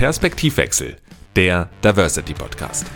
Perspektivwechsel, der Diversity Podcast.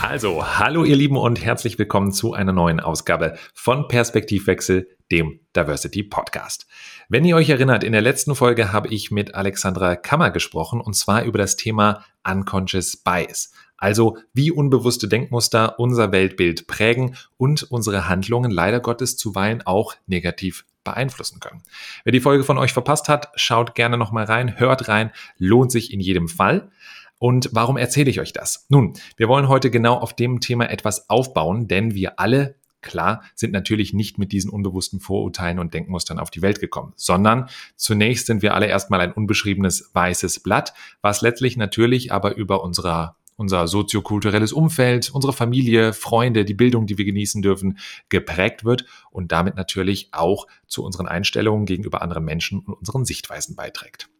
Also, hallo ihr Lieben und herzlich willkommen zu einer neuen Ausgabe von Perspektivwechsel, dem Diversity Podcast. Wenn ihr euch erinnert, in der letzten Folge habe ich mit Alexandra Kammer gesprochen und zwar über das Thema Unconscious Bias. Also wie unbewusste Denkmuster unser Weltbild prägen und unsere Handlungen leider Gottes zuweilen auch negativ beeinflussen können. Wer die Folge von euch verpasst hat, schaut gerne nochmal rein, hört rein, lohnt sich in jedem Fall. Und warum erzähle ich euch das? Nun, wir wollen heute genau auf dem Thema etwas aufbauen, denn wir alle, klar, sind natürlich nicht mit diesen unbewussten Vorurteilen und Denkmustern auf die Welt gekommen, sondern zunächst sind wir alle erstmal ein unbeschriebenes weißes Blatt, was letztlich natürlich aber über unserer unser soziokulturelles Umfeld, unsere Familie, Freunde, die Bildung, die wir genießen dürfen, geprägt wird und damit natürlich auch zu unseren Einstellungen gegenüber anderen Menschen und unseren Sichtweisen beiträgt.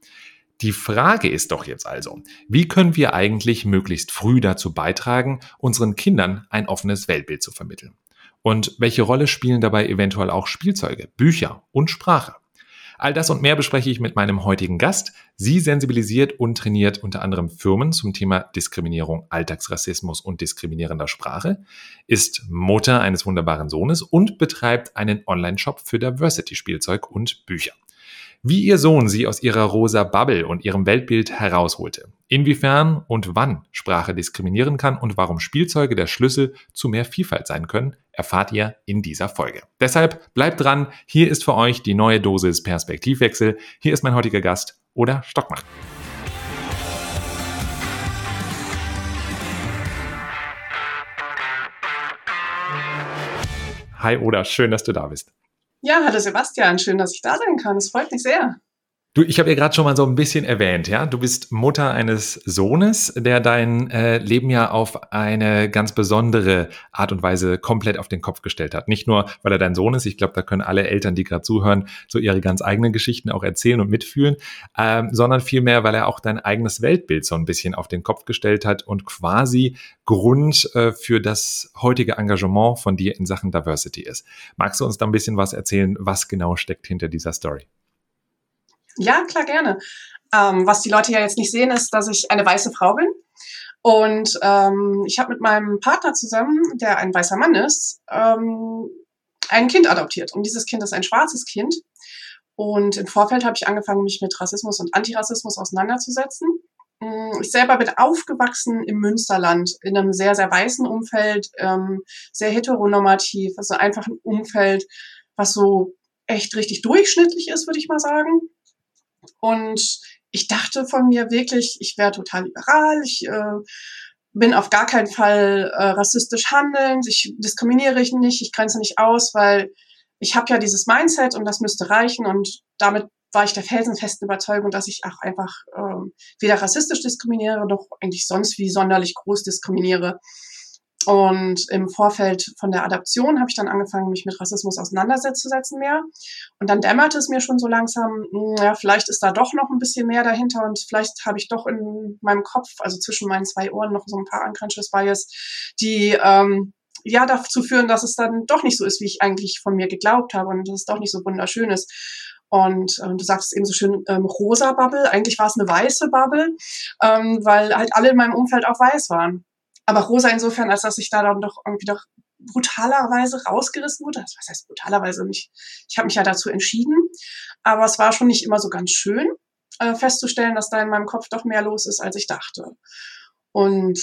Die Frage ist doch jetzt also, wie können wir eigentlich möglichst früh dazu beitragen, unseren Kindern ein offenes Weltbild zu vermitteln? Und welche Rolle spielen dabei eventuell auch Spielzeuge, Bücher und Sprache? All das und mehr bespreche ich mit meinem heutigen Gast. Sie sensibilisiert und trainiert unter anderem Firmen zum Thema Diskriminierung, Alltagsrassismus und diskriminierender Sprache, ist Mutter eines wunderbaren Sohnes und betreibt einen Online-Shop für Diversity-Spielzeug und Bücher wie ihr Sohn sie aus ihrer rosa Bubble und ihrem Weltbild herausholte. Inwiefern und wann Sprache diskriminieren kann und warum Spielzeuge der Schlüssel zu mehr Vielfalt sein können, erfahrt ihr in dieser Folge. Deshalb bleibt dran, hier ist für euch die neue Dosis Perspektivwechsel. Hier ist mein heutiger Gast oder Stockmann. Hi Oda, schön, dass du da bist. Ja, hallo Sebastian, schön, dass ich da sein kann. Es freut mich sehr. Du, ich habe ja gerade schon mal so ein bisschen erwähnt, ja. Du bist Mutter eines Sohnes, der dein äh, Leben ja auf eine ganz besondere Art und Weise komplett auf den Kopf gestellt hat. Nicht nur, weil er dein Sohn ist, ich glaube, da können alle Eltern, die gerade zuhören, so ihre ganz eigenen Geschichten auch erzählen und mitfühlen, ähm, sondern vielmehr, weil er auch dein eigenes Weltbild so ein bisschen auf den Kopf gestellt hat und quasi Grund äh, für das heutige Engagement von dir in Sachen Diversity ist. Magst du uns da ein bisschen was erzählen, was genau steckt hinter dieser Story? Ja, klar, gerne. Ähm, was die Leute ja jetzt nicht sehen, ist, dass ich eine weiße Frau bin. Und ähm, ich habe mit meinem Partner zusammen, der ein weißer Mann ist, ähm, ein Kind adoptiert. Und dieses Kind ist ein schwarzes Kind. Und im Vorfeld habe ich angefangen, mich mit Rassismus und Antirassismus auseinanderzusetzen. Mm, ich selber bin aufgewachsen im Münsterland, in einem sehr, sehr weißen Umfeld, ähm, sehr heteronormativ, also einfach ein Umfeld, was so echt richtig durchschnittlich ist, würde ich mal sagen. Und ich dachte von mir wirklich, ich wäre total liberal, ich äh, bin auf gar keinen Fall äh, rassistisch handelnd, ich diskriminiere ich nicht, ich grenze nicht aus, weil ich habe ja dieses Mindset und das müsste reichen und damit war ich der felsenfesten Überzeugung, dass ich auch einfach ähm, weder rassistisch diskriminiere noch eigentlich sonst wie sonderlich groß diskriminiere. Und im Vorfeld von der Adaption habe ich dann angefangen, mich mit Rassismus auseinanderzusetzen mehr. Und dann dämmerte es mir schon so langsam, hm, ja, vielleicht ist da doch noch ein bisschen mehr dahinter und vielleicht habe ich doch in meinem Kopf, also zwischen meinen zwei Ohren, noch so ein paar unconscious bias, die ähm, ja dazu führen, dass es dann doch nicht so ist, wie ich eigentlich von mir geglaubt habe und dass es doch nicht so wunderschön ist. Und ähm, du sagst eben so schön ähm, rosa Bubble. Eigentlich war es eine weiße Bubble, ähm, weil halt alle in meinem Umfeld auch weiß waren aber rosa insofern, als dass ich da dann doch irgendwie doch brutalerweise rausgerissen wurde. Das was heißt brutalerweise nicht. Ich habe mich ja dazu entschieden, aber es war schon nicht immer so ganz schön äh, festzustellen, dass da in meinem Kopf doch mehr los ist, als ich dachte. Und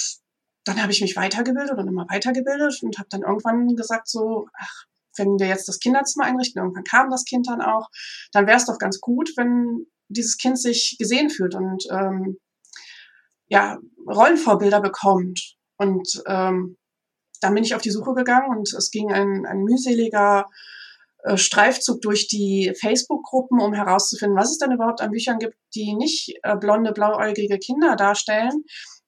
dann habe ich mich weitergebildet und immer weitergebildet und habe dann irgendwann gesagt so, ach, wenn wir jetzt das Kinderzimmer einrichten, irgendwann kam das Kind dann auch, dann wäre es doch ganz gut, wenn dieses Kind sich gesehen fühlt und ähm, ja Rollenvorbilder bekommt und ähm, dann bin ich auf die Suche gegangen und es ging ein, ein mühseliger äh, Streifzug durch die Facebook-Gruppen, um herauszufinden, was es denn überhaupt an Büchern gibt, die nicht äh, blonde, blauäugige Kinder darstellen,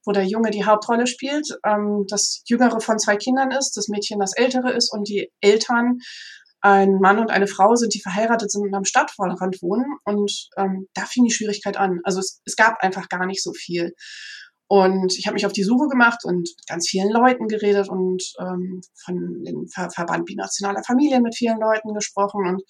wo der Junge die Hauptrolle spielt, ähm, das jüngere von zwei Kindern ist, das Mädchen das ältere ist und die Eltern ein Mann und eine Frau sind, die verheiratet sind und am Stadtvorrand wohnen. Und ähm, da fing die Schwierigkeit an. Also es, es gab einfach gar nicht so viel. Und ich habe mich auf die Suche gemacht und mit ganz vielen Leuten geredet und ähm, von dem Ver Verband binationaler Familien mit vielen Leuten gesprochen. Und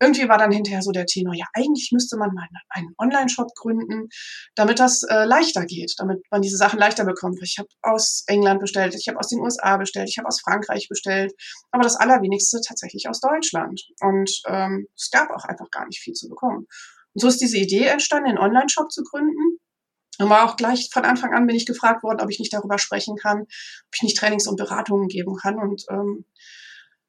irgendwie war dann hinterher so der Tenor, ja, eigentlich müsste man mal einen Online-Shop gründen, damit das äh, leichter geht, damit man diese Sachen leichter bekommt. Ich habe aus England bestellt, ich habe aus den USA bestellt, ich habe aus Frankreich bestellt, aber das Allerwenigste tatsächlich aus Deutschland. Und ähm, es gab auch einfach gar nicht viel zu bekommen. Und so ist diese Idee entstanden, einen Online-Shop zu gründen. Und war auch gleich von Anfang an bin ich gefragt worden, ob ich nicht darüber sprechen kann, ob ich nicht Trainings und Beratungen geben kann. Und ähm,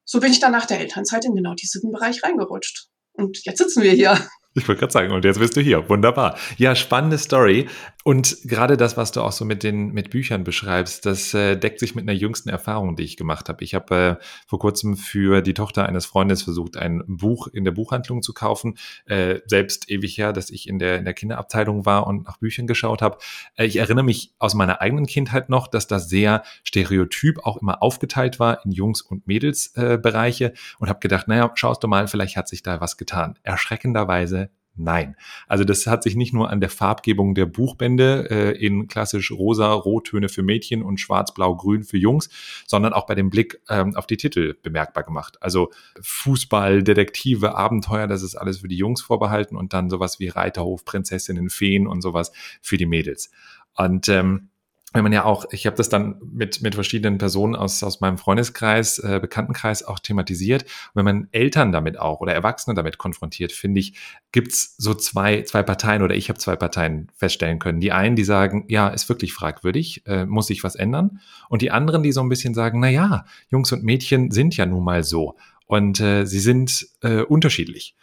so bin ich dann nach der Elternzeit in genau diesen Bereich reingerutscht. Und jetzt sitzen wir hier. Ich wollte gerade sagen, und jetzt bist du hier. Wunderbar. Ja, spannende Story. Und gerade das, was du auch so mit den mit Büchern beschreibst, das äh, deckt sich mit einer jüngsten Erfahrung, die ich gemacht habe. Ich habe äh, vor kurzem für die Tochter eines Freundes versucht, ein Buch in der Buchhandlung zu kaufen. Äh, selbst ewig her, dass ich in der in der Kinderabteilung war und nach Büchern geschaut habe. Äh, ich erinnere mich aus meiner eigenen Kindheit noch, dass das sehr stereotyp auch immer aufgeteilt war in Jungs und Mädelsbereiche äh, und habe gedacht, naja, schaust du mal, vielleicht hat sich da was getan. Erschreckenderweise Nein. Also das hat sich nicht nur an der Farbgebung der Buchbände äh, in klassisch rosa, Rottöne für Mädchen und schwarz, blau, grün für Jungs, sondern auch bei dem Blick ähm, auf die Titel bemerkbar gemacht. Also Fußball, Detektive, Abenteuer, das ist alles für die Jungs vorbehalten und dann sowas wie Reiterhof, Prinzessinnen, Feen und sowas für die Mädels. Und ähm, wenn man ja auch, ich habe das dann mit, mit verschiedenen Personen aus, aus meinem Freundeskreis, äh, Bekanntenkreis auch thematisiert. Und wenn man Eltern damit auch oder Erwachsene damit konfrontiert, finde ich, gibt's so zwei, zwei Parteien oder ich habe zwei Parteien feststellen können. Die einen, die sagen, ja, ist wirklich fragwürdig, äh, muss sich was ändern. Und die anderen, die so ein bisschen sagen, na ja, Jungs und Mädchen sind ja nun mal so. Und äh, sie sind äh, unterschiedlich.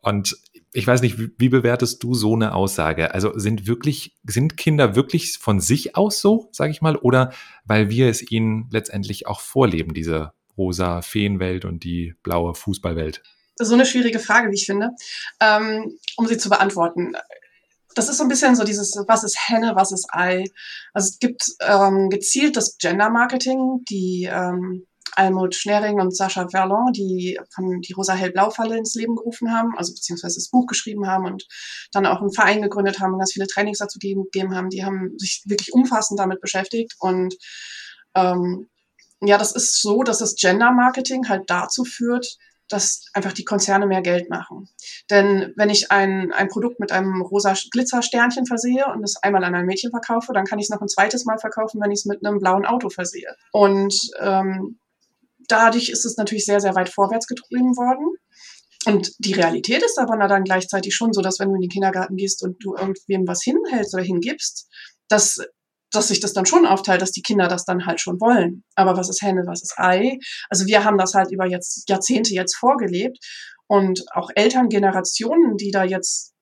Und ich weiß nicht, wie, wie bewertest du so eine Aussage? Also sind wirklich, sind Kinder wirklich von sich aus so, sage ich mal, oder weil wir es ihnen letztendlich auch vorleben, diese rosa Feenwelt und die blaue Fußballwelt? So eine schwierige Frage, wie ich finde, ähm, um sie zu beantworten. Das ist so ein bisschen so dieses, was ist Henne, was ist Ei? Also es gibt ähm, gezielt das Gender-Marketing, die ähm, Almut Schnering und Sascha Verlon, die von die Rosa-Hell-Blau-Falle ins Leben gerufen haben, also beziehungsweise das Buch geschrieben haben und dann auch einen Verein gegründet haben und ganz viele Trainings dazu gegeben haben. Die haben sich wirklich umfassend damit beschäftigt und ähm, ja, das ist so, dass das Gender-Marketing halt dazu führt, dass einfach die Konzerne mehr Geld machen. Denn wenn ich ein, ein Produkt mit einem rosa Glitzersternchen versehe und es einmal an ein Mädchen verkaufe, dann kann ich es noch ein zweites Mal verkaufen, wenn ich es mit einem blauen Auto versehe. Und ähm, dadurch ist es natürlich sehr, sehr weit vorwärts getrieben worden. Und die Realität ist aber dann gleichzeitig schon so, dass wenn du in den Kindergarten gehst und du irgendwem was hinhältst oder hingibst, dass, dass sich das dann schon aufteilt, dass die Kinder das dann halt schon wollen. Aber was ist Henne, was ist Ei? Also wir haben das halt über jetzt Jahrzehnte jetzt vorgelebt und auch Elterngenerationen, die da jetzt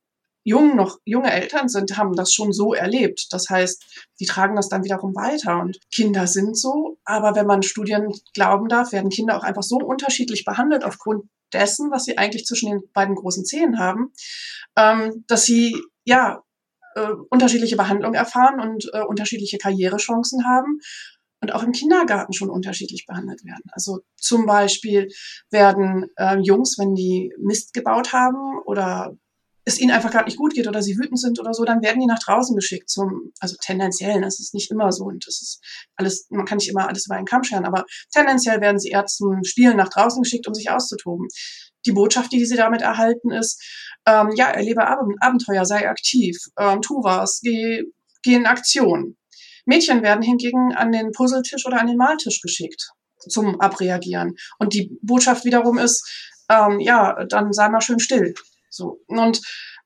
jung noch junge Eltern sind, haben das schon so erlebt. Das heißt, die tragen das dann wiederum weiter. Und Kinder sind so, aber wenn man Studien glauben darf, werden Kinder auch einfach so unterschiedlich behandelt aufgrund dessen, was sie eigentlich zwischen den beiden großen Zehen haben, ähm, dass sie ja äh, unterschiedliche Behandlung erfahren und äh, unterschiedliche Karrierechancen haben und auch im Kindergarten schon unterschiedlich behandelt werden. Also zum Beispiel werden äh, Jungs, wenn die Mist gebaut haben oder es ihnen einfach gerade nicht gut geht oder sie wütend sind oder so, dann werden die nach draußen geschickt zum, also tendenziell, das ist nicht immer so und das ist alles, man kann nicht immer alles über einen Kamm scheren, aber tendenziell werden sie eher zum Spielen nach draußen geschickt, um sich auszutoben. Die Botschaft, die sie damit erhalten, ist, ähm, ja, erlebe Ab Abenteuer, sei aktiv, ähm, tu was, geh, geh in Aktion. Mädchen werden hingegen an den Puzzletisch oder an den Maltisch geschickt zum Abreagieren. Und die Botschaft wiederum ist, ähm, ja, dann sei mal schön still. So. Und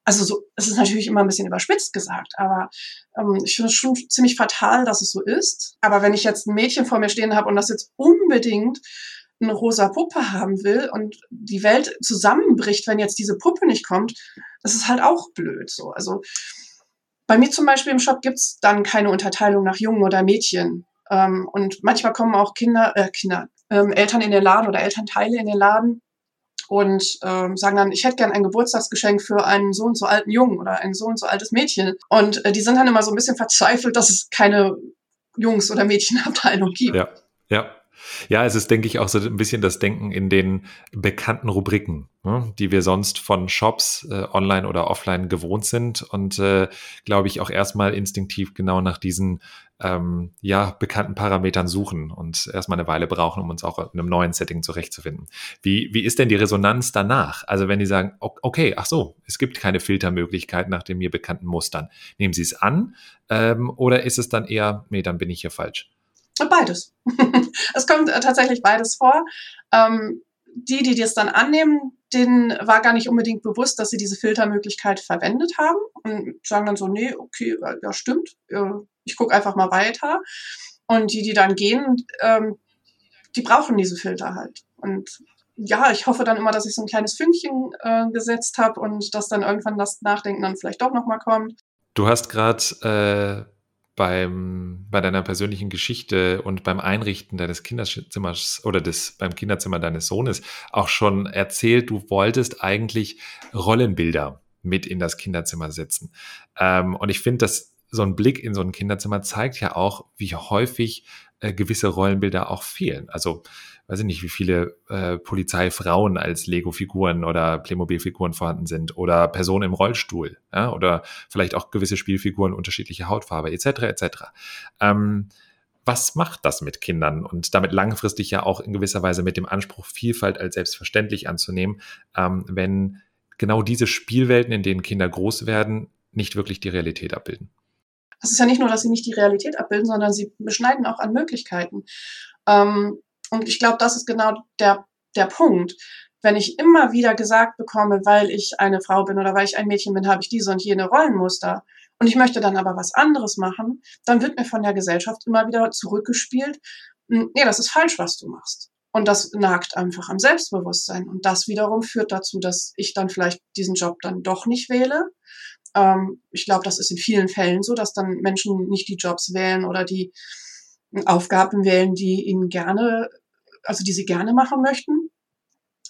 also so, es ist natürlich immer ein bisschen überspitzt gesagt, aber ähm, ich finde es schon ziemlich fatal, dass es so ist. Aber wenn ich jetzt ein Mädchen vor mir stehen habe und das jetzt unbedingt eine rosa Puppe haben will und die Welt zusammenbricht, wenn jetzt diese Puppe nicht kommt, das ist halt auch blöd. So. Also bei mir zum Beispiel im Shop gibt's dann keine Unterteilung nach Jungen oder Mädchen. Ähm, und manchmal kommen auch Kinder, äh, Kinder, ähm, Eltern in den Laden oder Elternteile in den Laden und ähm, sagen dann, ich hätte gern ein Geburtstagsgeschenk für einen so und so alten Jungen oder ein so und so altes Mädchen. Und äh, die sind dann immer so ein bisschen verzweifelt, dass es keine Jungs- oder Mädchenabteilung gibt. Ja, ja. Ja, es ist, denke ich, auch so ein bisschen das Denken in den bekannten Rubriken, ne, die wir sonst von Shops äh, online oder offline gewohnt sind und äh, glaube ich auch erstmal instinktiv genau nach diesen ähm, ja, bekannten Parametern suchen und erstmal eine Weile brauchen, um uns auch in einem neuen Setting zurechtzufinden. Wie, wie ist denn die Resonanz danach? Also wenn die sagen, okay, ach so, es gibt keine Filtermöglichkeit nach den mir bekannten Mustern. Nehmen Sie es an ähm, oder ist es dann eher, nee, dann bin ich hier falsch? Beides. es kommt äh, tatsächlich beides vor. Ähm, die, die das dann annehmen, denen war gar nicht unbedingt bewusst, dass sie diese Filtermöglichkeit verwendet haben und sagen dann so, nee, okay, ja stimmt, ich gucke einfach mal weiter. Und die, die dann gehen, ähm, die brauchen diese Filter halt. Und ja, ich hoffe dann immer, dass ich so ein kleines Fünkchen äh, gesetzt habe und dass dann irgendwann das Nachdenken dann vielleicht doch nochmal kommt. Du hast gerade äh, beim, bei deiner persönlichen Geschichte und beim Einrichten deines Kinderzimmers oder des, beim Kinderzimmer deines Sohnes auch schon erzählt, du wolltest eigentlich Rollenbilder mit in das Kinderzimmer setzen. Ähm, und ich finde, dass so ein Blick in so ein Kinderzimmer zeigt ja auch, wie häufig äh, gewisse Rollenbilder auch fehlen. Also weiß ich nicht, wie viele äh, Polizeifrauen als Lego-Figuren oder Playmobil-Figuren vorhanden sind oder Personen im Rollstuhl ja, oder vielleicht auch gewisse Spielfiguren unterschiedlicher Hautfarbe etc. etc. Ähm, was macht das mit Kindern und damit langfristig ja auch in gewisser Weise mit dem Anspruch, Vielfalt als selbstverständlich anzunehmen, ähm, wenn genau diese Spielwelten, in denen Kinder groß werden, nicht wirklich die Realität abbilden? Es ist ja nicht nur, dass sie nicht die Realität abbilden, sondern sie beschneiden auch an Möglichkeiten. Ähm, und ich glaube, das ist genau der, der Punkt. Wenn ich immer wieder gesagt bekomme, weil ich eine Frau bin oder weil ich ein Mädchen bin, habe ich diese und jene Rollenmuster und ich möchte dann aber was anderes machen, dann wird mir von der Gesellschaft immer wieder zurückgespielt, hm, nee, das ist falsch, was du machst. Und das nagt einfach am Selbstbewusstsein. Und das wiederum führt dazu, dass ich dann vielleicht diesen Job dann doch nicht wähle. Ähm, ich glaube, das ist in vielen Fällen so, dass dann Menschen nicht die Jobs wählen oder die Aufgaben wählen, die ihnen gerne also die sie gerne machen möchten,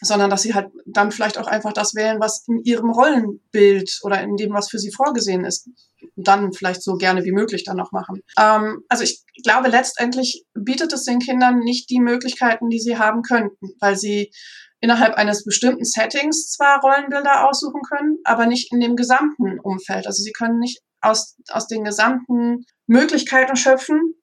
sondern dass sie halt dann vielleicht auch einfach das wählen, was in ihrem Rollenbild oder in dem, was für sie vorgesehen ist, dann vielleicht so gerne wie möglich dann noch machen. Ähm, also ich glaube, letztendlich bietet es den Kindern nicht die Möglichkeiten, die sie haben könnten, weil sie innerhalb eines bestimmten Settings zwar Rollenbilder aussuchen können, aber nicht in dem gesamten Umfeld. Also sie können nicht aus, aus den gesamten Möglichkeiten schöpfen,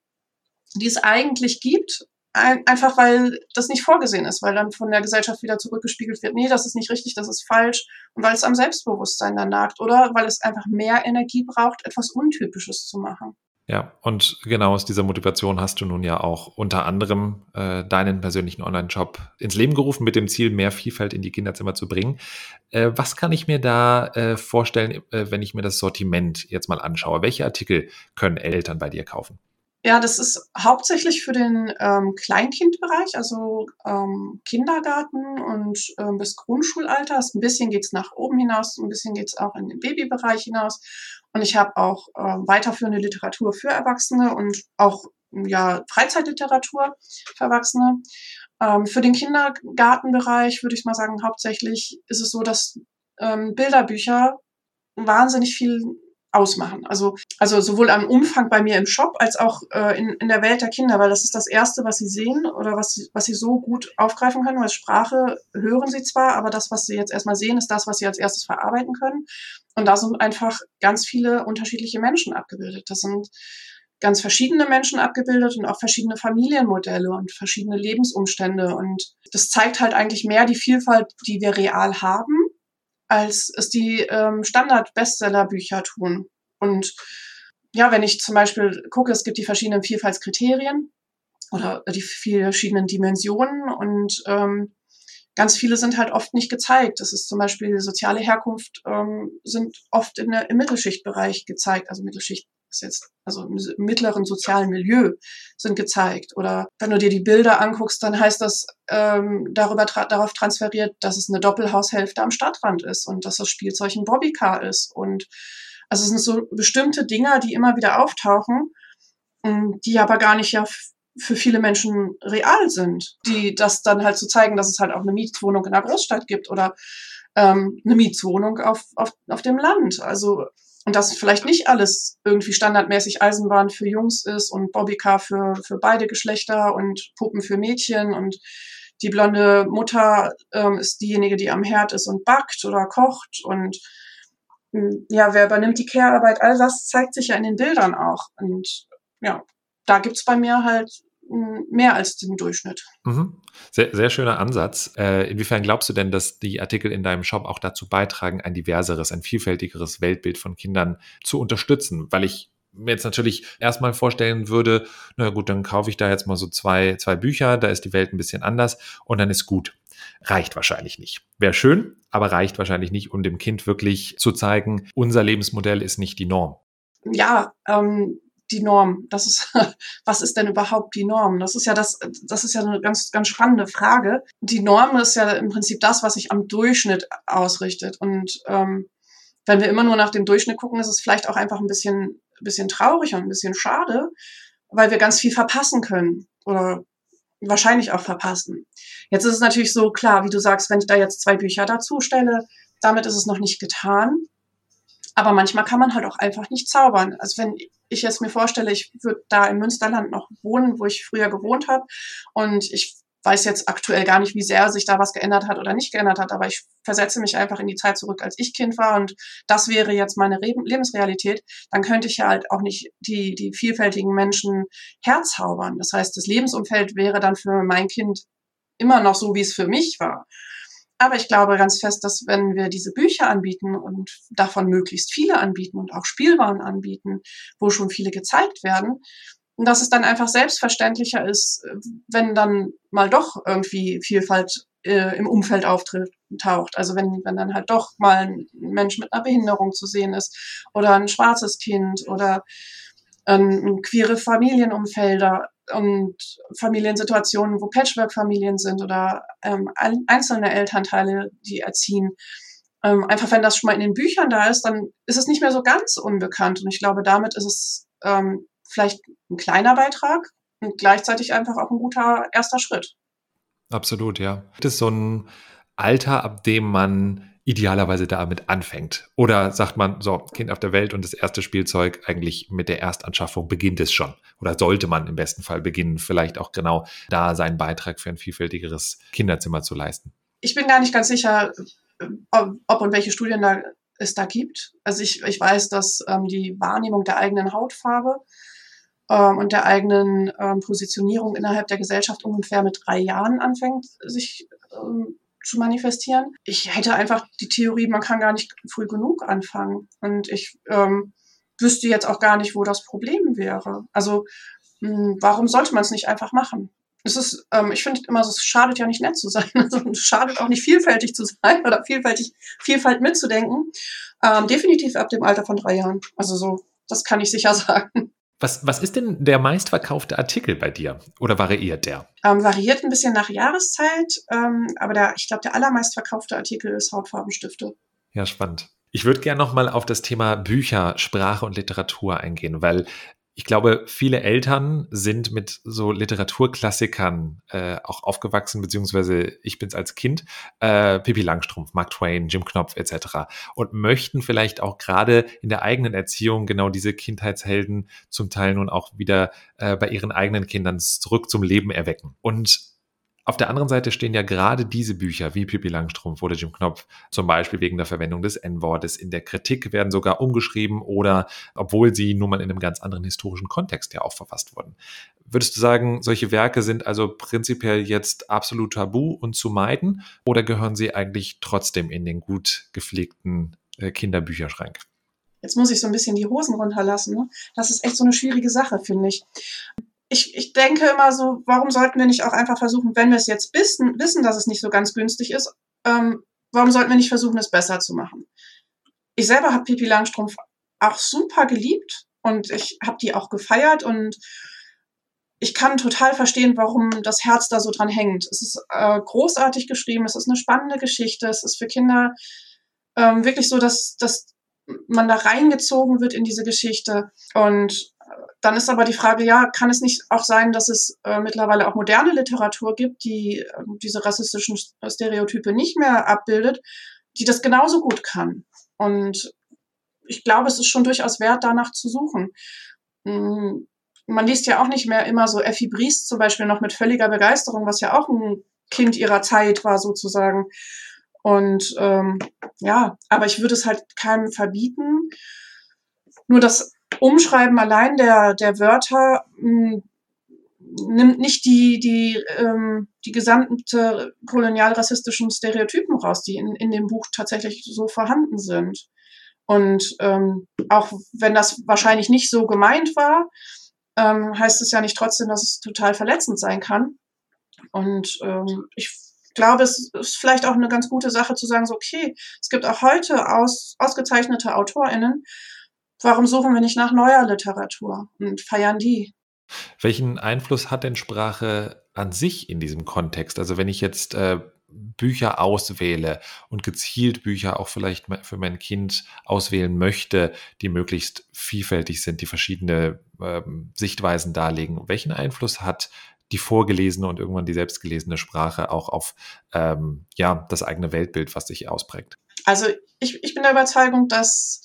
die es eigentlich gibt ein, einfach weil das nicht vorgesehen ist, weil dann von der Gesellschaft wieder zurückgespiegelt wird, nee, das ist nicht richtig, das ist falsch und weil es am Selbstbewusstsein dann nagt oder weil es einfach mehr Energie braucht, etwas Untypisches zu machen. Ja, und genau aus dieser Motivation hast du nun ja auch unter anderem äh, deinen persönlichen Online-Shop ins Leben gerufen mit dem Ziel, mehr Vielfalt in die Kinderzimmer zu bringen. Äh, was kann ich mir da äh, vorstellen, äh, wenn ich mir das Sortiment jetzt mal anschaue? Welche Artikel können Eltern bei dir kaufen? Ja, das ist hauptsächlich für den ähm, Kleinkindbereich, also ähm, Kindergarten und ähm, bis Grundschulalter. Ein bisschen geht's nach oben hinaus, ein bisschen geht's auch in den Babybereich hinaus. Und ich habe auch äh, weiterführende Literatur für Erwachsene und auch ja, Freizeitliteratur für Erwachsene. Ähm, für den Kindergartenbereich würde ich mal sagen, hauptsächlich ist es so, dass ähm, Bilderbücher wahnsinnig viel ausmachen. Also, also sowohl am Umfang bei mir im Shop als auch äh, in, in der Welt der Kinder, weil das ist das Erste, was sie sehen oder was sie, was sie so gut aufgreifen können, weil Sprache hören sie zwar, aber das, was sie jetzt erstmal sehen, ist das, was sie als erstes verarbeiten können. Und da sind einfach ganz viele unterschiedliche Menschen abgebildet. Das sind ganz verschiedene Menschen abgebildet und auch verschiedene Familienmodelle und verschiedene Lebensumstände. Und das zeigt halt eigentlich mehr die Vielfalt, die wir real haben als es die ähm, Standard-Bestseller-Bücher tun. Und ja, wenn ich zum Beispiel gucke, es gibt die verschiedenen Vielfaltskriterien oder die verschiedenen Dimensionen und ähm, ganz viele sind halt oft nicht gezeigt. Das ist zum Beispiel soziale Herkunft ähm, sind oft in der, im Mittelschichtbereich gezeigt, also Mittelschicht ist jetzt, also im mittleren sozialen Milieu sind gezeigt. Oder wenn du dir die Bilder anguckst, dann heißt das ähm, darüber tra darauf transferiert, dass es eine Doppelhaushälfte am Stadtrand ist und dass das Spielzeug ein Bobbycar ist. Und also es sind so bestimmte Dinge, die immer wieder auftauchen, ähm, die aber gar nicht ja für viele Menschen real sind, die das dann halt zu so zeigen, dass es halt auch eine Mietwohnung in der Großstadt gibt oder ähm, eine Mietswohnung auf, auf, auf dem Land. Also und dass vielleicht nicht alles irgendwie standardmäßig Eisenbahn für Jungs ist und Bobbycar für, für beide Geschlechter und Puppen für Mädchen und die blonde Mutter ähm, ist diejenige, die am Herd ist und backt oder kocht und ja, wer übernimmt die Care-Arbeit? All das zeigt sich ja in den Bildern auch. Und ja, da gibt's bei mir halt hm, mehr als den Durchschnitt. Mhm. Sehr, sehr schöner Ansatz. Äh, inwiefern glaubst du denn, dass die Artikel in deinem Shop auch dazu beitragen, ein diverseres, ein vielfältigeres Weltbild von Kindern zu unterstützen? Weil ich mir jetzt natürlich erstmal vorstellen würde, na gut, dann kaufe ich da jetzt mal so zwei, zwei Bücher, da ist die Welt ein bisschen anders und dann ist gut. Reicht wahrscheinlich nicht. Wäre schön, aber reicht wahrscheinlich nicht, um dem Kind wirklich zu zeigen, unser Lebensmodell ist nicht die Norm. Ja, ähm, die Norm. Das ist, was ist denn überhaupt die Norm? Das ist ja das, das ist ja eine ganz, ganz spannende Frage. Die Norm ist ja im Prinzip das, was sich am Durchschnitt ausrichtet. Und ähm, wenn wir immer nur nach dem Durchschnitt gucken, ist es vielleicht auch einfach ein bisschen, bisschen traurig und ein bisschen schade, weil wir ganz viel verpassen können oder wahrscheinlich auch verpassen. Jetzt ist es natürlich so klar, wie du sagst, wenn ich da jetzt zwei Bücher dazu stelle, damit ist es noch nicht getan. Aber manchmal kann man halt auch einfach nicht zaubern. Also wenn ich jetzt mir vorstelle, ich würde da im Münsterland noch wohnen, wo ich früher gewohnt habe und ich weiß jetzt aktuell gar nicht, wie sehr sich da was geändert hat oder nicht geändert hat, aber ich versetze mich einfach in die Zeit zurück, als ich Kind war und das wäre jetzt meine Re Lebensrealität, dann könnte ich ja halt auch nicht die, die vielfältigen Menschen herzaubern. Das heißt, das Lebensumfeld wäre dann für mein Kind immer noch so, wie es für mich war. Aber ich glaube ganz fest, dass wenn wir diese Bücher anbieten und davon möglichst viele anbieten und auch Spielwaren anbieten, wo schon viele gezeigt werden, und dass es dann einfach selbstverständlicher ist, wenn dann mal doch irgendwie Vielfalt äh, im Umfeld auftaucht. Also wenn, wenn dann halt doch mal ein Mensch mit einer Behinderung zu sehen ist oder ein schwarzes Kind oder ein queere Familienumfelder und Familiensituationen, wo Patchwork-Familien sind oder ähm, einzelne Elternteile, die erziehen. Ähm, einfach wenn das schon mal in den Büchern da ist, dann ist es nicht mehr so ganz unbekannt. Und ich glaube, damit ist es ähm, vielleicht ein kleiner Beitrag und gleichzeitig einfach auch ein guter erster Schritt. Absolut, ja. Das ist so ein Alter, ab dem man idealerweise damit anfängt? Oder sagt man, so, Kind auf der Welt und das erste Spielzeug eigentlich mit der Erstanschaffung beginnt es schon? Oder sollte man im besten Fall beginnen, vielleicht auch genau da seinen Beitrag für ein vielfältigeres Kinderzimmer zu leisten? Ich bin gar nicht ganz sicher, ob, und welche Studien da, es da gibt. Also ich, ich weiß, dass ähm, die Wahrnehmung der eigenen Hautfarbe und der eigenen ähm, Positionierung innerhalb der Gesellschaft ungefähr mit drei Jahren anfängt, sich ähm, zu manifestieren. Ich hätte einfach die Theorie, man kann gar nicht früh genug anfangen. Und ich ähm, wüsste jetzt auch gar nicht, wo das Problem wäre. Also mh, hm, warum sollte man es nicht einfach machen? Es ist, ähm, ich finde immer, es schadet ja nicht nett zu sein. Also, es schadet auch nicht vielfältig zu sein oder vielfältig, Vielfalt mitzudenken. Ähm, definitiv ab dem Alter von drei Jahren. Also so, das kann ich sicher sagen. Was, was ist denn der meistverkaufte Artikel bei dir oder variiert der? Ähm, variiert ein bisschen nach Jahreszeit, ähm, aber der, ich glaube, der allermeistverkaufte Artikel ist Hautfarbenstifte. Ja, spannend. Ich würde gerne noch mal auf das Thema Bücher, Sprache und Literatur eingehen, weil ich glaube, viele Eltern sind mit so Literaturklassikern äh, auch aufgewachsen, beziehungsweise ich bin es als Kind, äh, Pippi Langstrumpf, Mark Twain, Jim Knopf etc. und möchten vielleicht auch gerade in der eigenen Erziehung genau diese Kindheitshelden zum Teil nun auch wieder äh, bei ihren eigenen Kindern zurück zum Leben erwecken. Und auf der anderen Seite stehen ja gerade diese Bücher wie Pippi Langstrumpf oder Jim Knopf, zum Beispiel wegen der Verwendung des N-Wortes in der Kritik, werden sogar umgeschrieben oder obwohl sie nun mal in einem ganz anderen historischen Kontext ja auch verfasst wurden. Würdest du sagen, solche Werke sind also prinzipiell jetzt absolut tabu und zu meiden oder gehören sie eigentlich trotzdem in den gut gepflegten äh, Kinderbücherschrank? Jetzt muss ich so ein bisschen die Hosen runterlassen. Ne? Das ist echt so eine schwierige Sache, finde ich ich, ich denke immer so, warum sollten wir nicht auch einfach versuchen, wenn wir es jetzt wissen, wissen, dass es nicht so ganz günstig ist, ähm, warum sollten wir nicht versuchen, es besser zu machen? Ich selber habe Pipi Langstrumpf auch super geliebt und ich habe die auch gefeiert und ich kann total verstehen, warum das Herz da so dran hängt. Es ist äh, großartig geschrieben, es ist eine spannende Geschichte, es ist für Kinder ähm, wirklich so, dass, dass man da reingezogen wird in diese Geschichte und dann ist aber die Frage, ja, kann es nicht auch sein, dass es äh, mittlerweile auch moderne Literatur gibt, die äh, diese rassistischen Stereotype nicht mehr abbildet, die das genauso gut kann? Und ich glaube, es ist schon durchaus wert, danach zu suchen. Hm, man liest ja auch nicht mehr immer so Effi Briest zum Beispiel noch mit völliger Begeisterung, was ja auch ein Kind ihrer Zeit war sozusagen. Und ähm, ja, aber ich würde es halt keinem verbieten. Nur das Umschreiben allein der, der Wörter mh, hm, nimmt nicht die, die, ähm, die gesamte kolonialrassistischen Stereotypen raus, die in, in dem Buch tatsächlich so vorhanden sind. Und ähm, auch wenn das wahrscheinlich nicht so gemeint war, ähm, heißt es ja nicht trotzdem, dass es total verletzend sein kann. Und ähm, ich glaube, es ist vielleicht auch eine ganz gute Sache zu sagen, so, okay, es gibt auch heute aus, ausgezeichnete AutorInnen. Warum suchen wir nicht nach neuer Literatur und feiern die? Welchen Einfluss hat denn Sprache an sich in diesem Kontext? Also wenn ich jetzt äh, Bücher auswähle und gezielt Bücher auch vielleicht für mein Kind auswählen möchte, die möglichst vielfältig sind, die verschiedene ähm, Sichtweisen darlegen, welchen Einfluss hat die vorgelesene und irgendwann die selbstgelesene Sprache auch auf ähm, ja, das eigene Weltbild, was sich ausprägt? Also ich, ich bin der Überzeugung, dass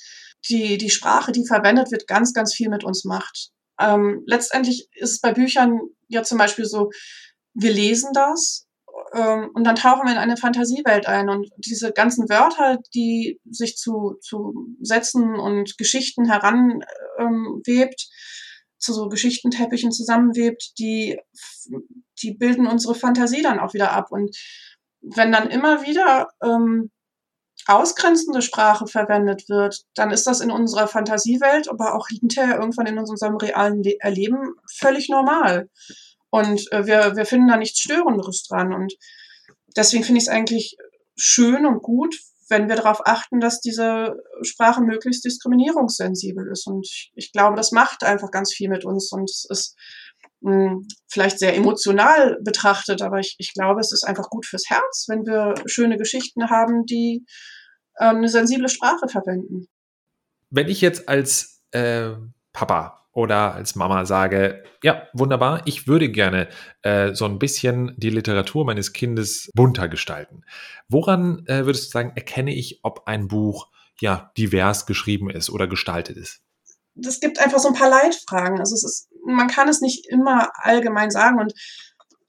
die, die Sprache, die verwendet wird, ganz, ganz viel mit uns macht. Ähm, letztendlich ist es bei Büchern ja zum Beispiel so, wir lesen das ähm, und dann tauchen wir in eine Fantasiewelt ein und diese ganzen Wörter, die sich zu, zu Sätzen und Geschichten heranwebt, ähm, zu so Geschichtenteppichen zusammenwebt, die, die bilden unsere Fantasie dann auch wieder ab. Und wenn dann immer wieder ähm, ausgrenzende Sprache verwendet wird, dann ist das in unserer Fantasiewelt, aber auch hinterher irgendwann in unserem realen Le Erleben völlig normal. Und äh, wir, wir finden da nichts Störenderes dran. Und deswegen finde ich es eigentlich schön und gut, wenn wir darauf achten, dass diese Sprache möglichst diskriminierungssensibel ist. Und ich, ich glaube, das macht einfach ganz viel mit uns. Und es ist vielleicht sehr emotional betrachtet, aber ich, ich glaube, es ist einfach gut fürs Herz, wenn wir schöne Geschichten haben, die äh, eine sensible Sprache verwenden. Wenn ich jetzt als äh, Papa oder als Mama sage, ja, wunderbar, ich würde gerne äh, so ein bisschen die Literatur meines Kindes bunter gestalten. Woran äh, würdest du sagen, erkenne ich, ob ein Buch ja divers geschrieben ist oder gestaltet ist? Es gibt einfach so ein paar Leitfragen. Also es ist, man kann es nicht immer allgemein sagen und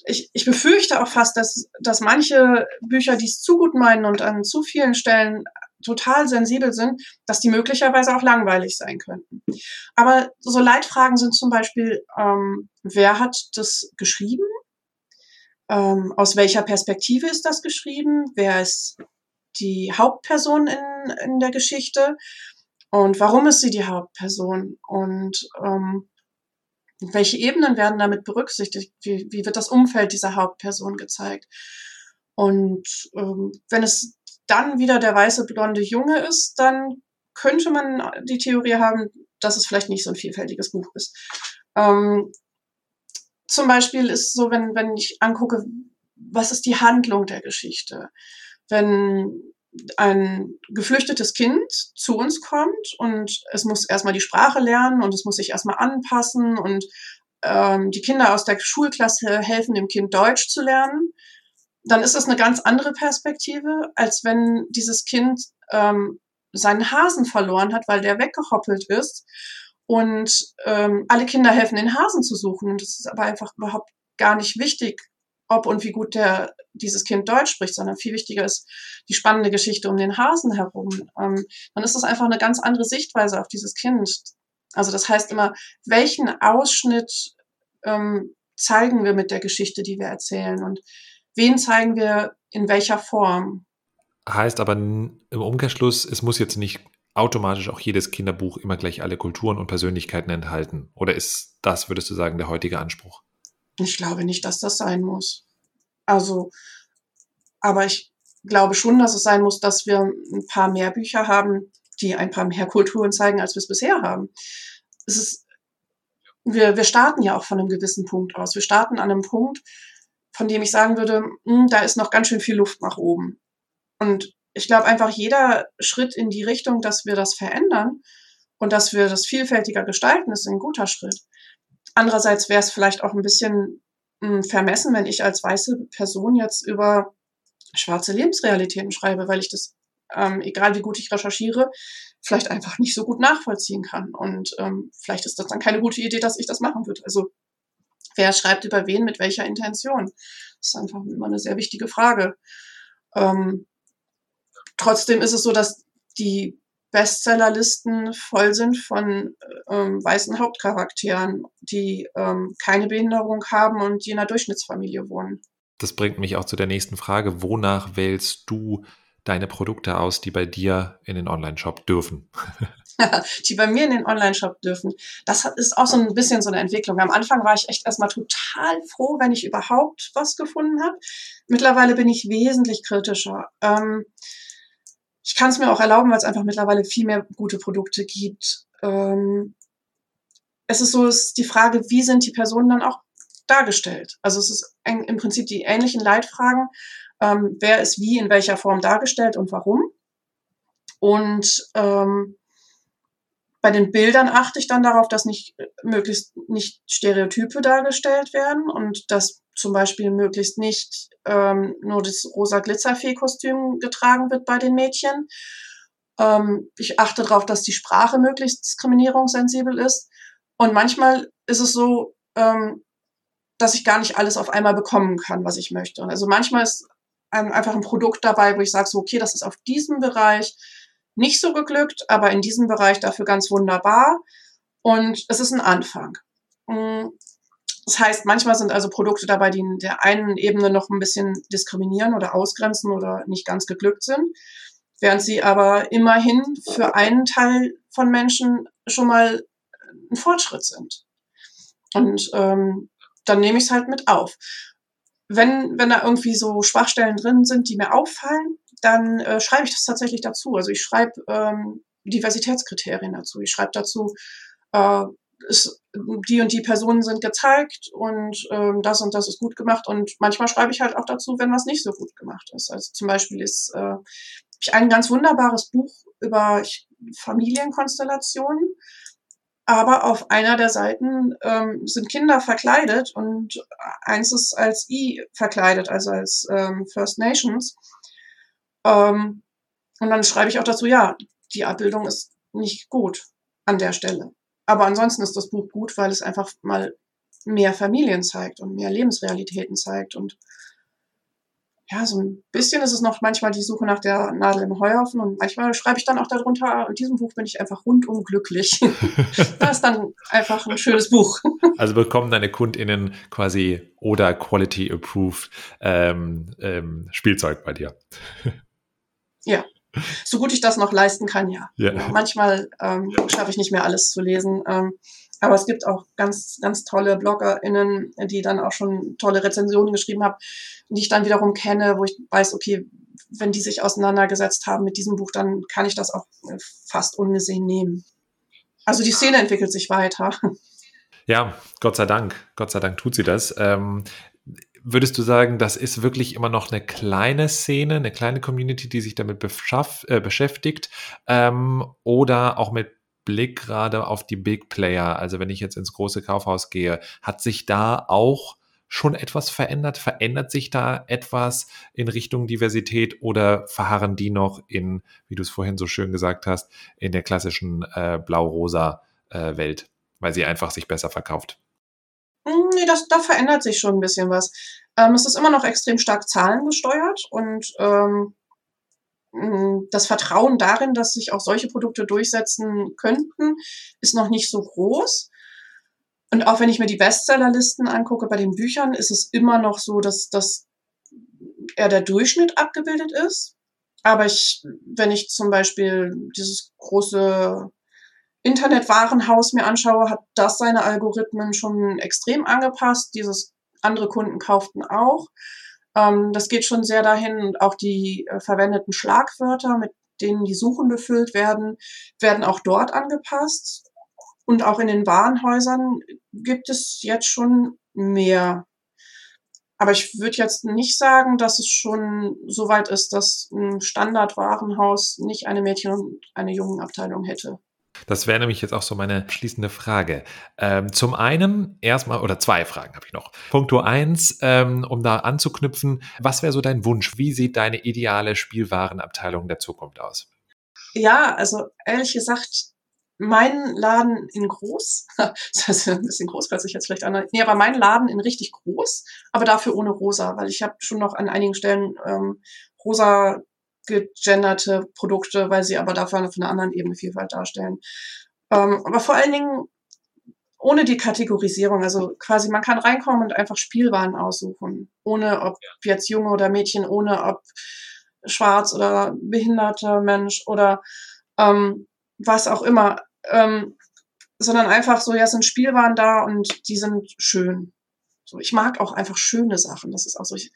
ich, ich befürchte auch fast, dass, dass manche Bücher, die es zu gut meinen und an zu vielen Stellen total sensibel sind, dass die möglicherweise auch langweilig sein könnten. Aber so Leitfragen sind zum Beispiel, ähm, wer hat das geschrieben? Ähm, aus welcher Perspektive ist das geschrieben? Wer ist die Hauptperson in, in der Geschichte? Und warum ist sie die Hauptperson? Und ähm, welche Ebenen werden damit berücksichtigt? Wie, wie wird das Umfeld dieser Hauptperson gezeigt? Und ähm, wenn es dann wieder der weiße blonde Junge ist, dann könnte man die Theorie haben, dass es vielleicht nicht so ein vielfältiges Buch ist. Ähm, zum Beispiel ist so, wenn, wenn ich angucke, was ist die Handlung der Geschichte? Wenn ein geflüchtetes Kind zu uns kommt und es muss erstmal die Sprache lernen und es muss sich erstmal anpassen und ähm, die Kinder aus der Schulklasse helfen dem Kind Deutsch zu lernen, dann ist das eine ganz andere Perspektive, als wenn dieses Kind ähm, seinen Hasen verloren hat, weil der weggehoppelt ist. Und ähm, alle Kinder helfen, den Hasen zu suchen. Und es ist aber einfach überhaupt gar nicht wichtig, ob und wie gut der dieses Kind Deutsch spricht, sondern viel wichtiger ist die spannende Geschichte um den Hasen herum. Ähm, dann ist das einfach eine ganz andere Sichtweise auf dieses Kind. Also das heißt immer, welchen Ausschnitt ähm, zeigen wir mit der Geschichte, die wir erzählen? Und wen zeigen wir in welcher Form. Heißt aber im Umkehrschluss, es muss jetzt nicht automatisch auch jedes Kinderbuch immer gleich alle Kulturen und Persönlichkeiten enthalten. Oder ist das, würdest du sagen, der heutige Anspruch? Ich glaube nicht, dass das sein muss. Also, aber ich glaube schon, dass es sein muss, dass wir ein paar mehr Bücher haben, die ein paar mehr Kulturen zeigen, als wir es bisher haben. Es ist, wir, wir starten ja auch von einem gewissen Punkt aus. Wir starten an einem Punkt, von dem ich sagen würde, mh, hm, da ist noch ganz schön viel Luft nach oben. Und ich glaube einfach jeder Schritt in die Richtung, dass wir das verändern und dass wir das vielfältiger gestalten, ist ein guter Schritt. Andererseits wäre es vielleicht auch ein bisschen hm, vermessen, wenn ich als weiße Person jetzt über schwarze Lebensrealitäten schreibe, weil ich das ähm, egal wie gut ich recherchiere, vielleicht einfach nicht so gut nachvollziehen kann. Und ähm, vielleicht ist das dann keine gute Idee, dass ich das machen würde. Also wer schreibt über wen mit welcher Intention? Das ist einfach immer eine sehr wichtige Frage. Ähm, trotzdem ist es so, dass die Bestsellerlisten voll sind von ähm, weißen Hauptcharakteren, die ähm, keine Behinderung haben und die in einer Durchschnittsfamilie wohnen. Das bringt mich auch zu der nächsten Frage. Wonach wählst du deine Produkte aus, die bei dir in den Online-Shop dürfen? die bei mir in den Online-Shop dürfen. Das ist auch so ein bisschen so eine Entwicklung. Am Anfang war ich echt erstmal total froh, wenn ich überhaupt was gefunden habe. Mittlerweile bin ich wesentlich kritischer. Ähm, ich kann es mir auch erlauben, weil es einfach mittlerweile viel mehr gute Produkte gibt. Ähm, es ist so, ist die Frage, wie sind die Personen dann auch dargestellt? Also es ist im Prinzip die ähnlichen Leitfragen. Ähm, wer ist wie in welcher Form dargestellt und warum? Und ähm, bei den Bildern achte ich dann darauf, dass nicht möglichst nicht Stereotype dargestellt werden und dass zum Beispiel möglichst nicht ähm, nur das rosa Glitzerfee-Kostüm getragen wird bei den Mädchen. Ähm, ich achte darauf, dass die Sprache möglichst diskriminierungssensibel ist. Und manchmal ist es so, ähm, dass ich gar nicht alles auf einmal bekommen kann, was ich möchte. Also manchmal ist ein, einfach ein Produkt dabei, wo ich sage, so, okay, das ist auf diesem Bereich nicht so geglückt, aber in diesem Bereich dafür ganz wunderbar. Und es ist ein Anfang. Das heißt, manchmal sind also Produkte dabei, die in der einen Ebene noch ein bisschen diskriminieren oder ausgrenzen oder nicht ganz geglückt sind, während sie aber immerhin für einen Teil von Menschen schon mal ein Fortschritt sind. Und ähm, dann nehme ich es halt mit auf. Wenn, wenn da irgendwie so Schwachstellen drin sind, die mir auffallen, dann äh, schreibe ich das tatsächlich dazu. Also ich schreibe ähm, Diversitätskriterien dazu. Ich schreibe dazu, äh, ist, die und die Personen sind gezeigt und ähm, das und das ist gut gemacht. Und manchmal schreibe ich halt auch dazu, wenn was nicht so gut gemacht ist. Also zum Beispiel ist äh, ich ein ganz wunderbares Buch über Familienkonstellationen. Aber auf einer der Seiten ähm, sind Kinder verkleidet und eins ist als I verkleidet, also als ähm, First Nations. Ähm, und dann schreibe ich auch dazu, ja, die Abbildung ist nicht gut an der Stelle. Aber ansonsten ist das Buch gut, weil es einfach mal mehr Familien zeigt und mehr Lebensrealitäten zeigt. Und ja, so ein bisschen ist es noch manchmal die Suche nach der Nadel im Heuhaufen und manchmal schreibe ich dann auch darunter, in diesem Buch bin ich einfach rundum glücklich. das ist dann einfach ein schönes Buch. also bekommen deine KundInnen quasi oder Quality Approved ähm, ähm, Spielzeug bei dir. Ja. So gut ich das noch leisten kann, ja. ja. Manchmal ähm, schaffe ich nicht mehr alles zu lesen. Ähm, aber es gibt auch ganz, ganz tolle BloggerInnen, die dann auch schon tolle Rezensionen geschrieben haben, die ich dann wiederum kenne, wo ich weiß, okay, wenn die sich auseinandergesetzt haben mit diesem Buch, dann kann ich das auch äh, fast ungesehen nehmen. Also die Szene entwickelt sich weiter. Ja, Gott sei Dank. Gott sei Dank tut sie das. Ähm, würdest du sagen, das ist wirklich immer noch eine kleine Szene, eine kleine Community, die sich damit äh, beschäftigt ähm, oder auch mit Blick gerade auf die Big Player, also wenn ich jetzt ins große Kaufhaus gehe, hat sich da auch schon etwas verändert? Verändert sich da etwas in Richtung Diversität oder verharren die noch in, wie du es vorhin so schön gesagt hast, in der klassischen äh, blau-rosa äh, Welt, weil sie einfach sich besser verkauft? Hm, nee, das, da verändert sich schon ein bisschen was. Ähm, es ist immer noch extrem stark zahlengesteuert und ähm, hm, das Vertrauen darin, dass sich auch solche Produkte durchsetzen könnten, ist noch nicht so groß. Und auch wenn ich mir die Bestsellerlisten angucke bei den Büchern, ist es immer noch so, dass, dass eher der Durchschnitt abgebildet ist. Aber ich, wenn ich zum Beispiel dieses große Internetwarenhaus mir anschaue, hat das seine Algorithmen schon extrem angepasst. Dieses andere Kunden kauften auch. Ähm, das geht schon sehr dahin. auch die äh, verwendeten Schlagwörter, mit denen die Suchen befüllt werden, werden auch dort angepasst. Und auch in den Warenhäusern gibt es jetzt schon mehr. Aber ich würde jetzt nicht sagen, dass es schon so weit ist, dass ein Standardwarenhaus nicht eine Mädchen- und eine Jungenabteilung hätte. Das wäre nämlich jetzt auch so meine schließende Frage. Ähm, zum einen erstmal, oder zwei Fragen habe ich noch. Punkto eins, ähm, um da anzuknüpfen, was wäre so dein Wunsch? Wie sieht deine ideale Spielwarenabteilung der Zukunft aus? Ja, also ehrlich gesagt, mein Laden in groß, das ist ein bisschen groß, hört sich jetzt vielleicht an, nee, aber mein Laden in richtig groß, aber dafür ohne rosa, weil ich habe schon noch an einigen Stellen ähm, rosa gegenderte Produkte, weil sie aber dafür auf einer anderen Ebene Vielfalt darstellen. Ähm, aber vor allen Dingen ohne die Kategorisierung. Also quasi, man kann reinkommen und einfach Spielwaren aussuchen. Ohne ob jetzt Junge oder Mädchen, ohne ob schwarz oder behinderter Mensch oder ähm, was auch immer. Ähm, sondern einfach so, ja, es sind Spielwaren da und die sind schön. So, ich mag auch einfach schöne Sachen. Das ist auch so, ich,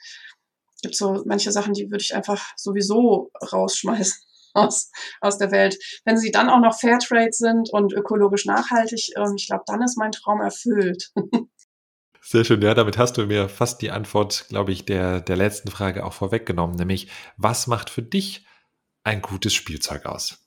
gibt so manche Sachen, die würde ich einfach sowieso rausschmeißen aus, aus der Welt. Wenn sie dann auch noch Fairtrade sind und ökologisch nachhaltig, ähm, ich glaube, dann ist mein Traum erfüllt. Sehr schön. Ja, damit hast du mir fast die Antwort, glaube ich, der, der letzten Frage auch vorweggenommen, nämlich was macht für dich ein gutes Spielzeug aus?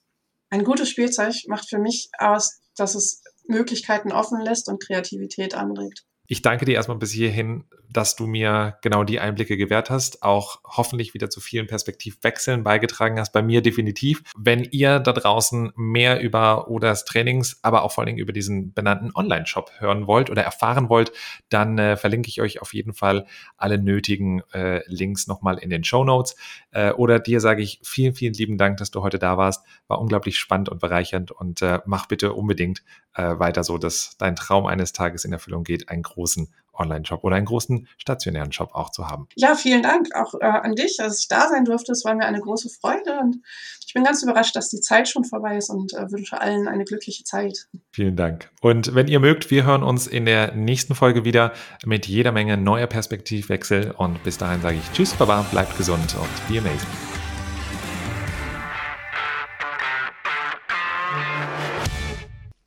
Ein gutes Spielzeug macht für mich aus, dass es Möglichkeiten offen lässt und Kreativität anregt. Ich danke dir erstmal bis hierhin, dass du mir genau die Einblicke gewährt hast, auch hoffentlich wieder zu vielen Perspektivwechseln beigetragen hast, bei mir definitiv. Wenn ihr da draußen mehr über Odas Trainings, aber auch vor allen Dingen über diesen benannten Online-Shop hören wollt oder erfahren wollt, dann äh, verlinke ich euch auf jeden Fall alle nötigen äh, Links nochmal in den Show Notes. Äh, oder dir sage ich vielen, vielen lieben Dank, dass du heute da warst. War unglaublich spannend und bereichernd und äh, mach bitte unbedingt äh, weiter so, dass dein Traum eines Tages in Erfüllung geht, einen großen Online-Shop oder einen großen stationären Shop auch zu haben. Ja, vielen Dank auch äh, an dich, dass ich da sein durfte. Es war mir eine große Freude und ich bin ganz überrascht, dass die Zeit schon vorbei ist und äh, wünsche allen eine glückliche Zeit. Vielen Dank. Und wenn ihr mögt, wir hören uns in der nächsten Folge wieder mit jeder Menge neuer Perspektivwechsel und bis dahin sage ich Tschüss, Baba, bleibt gesund und be amazing.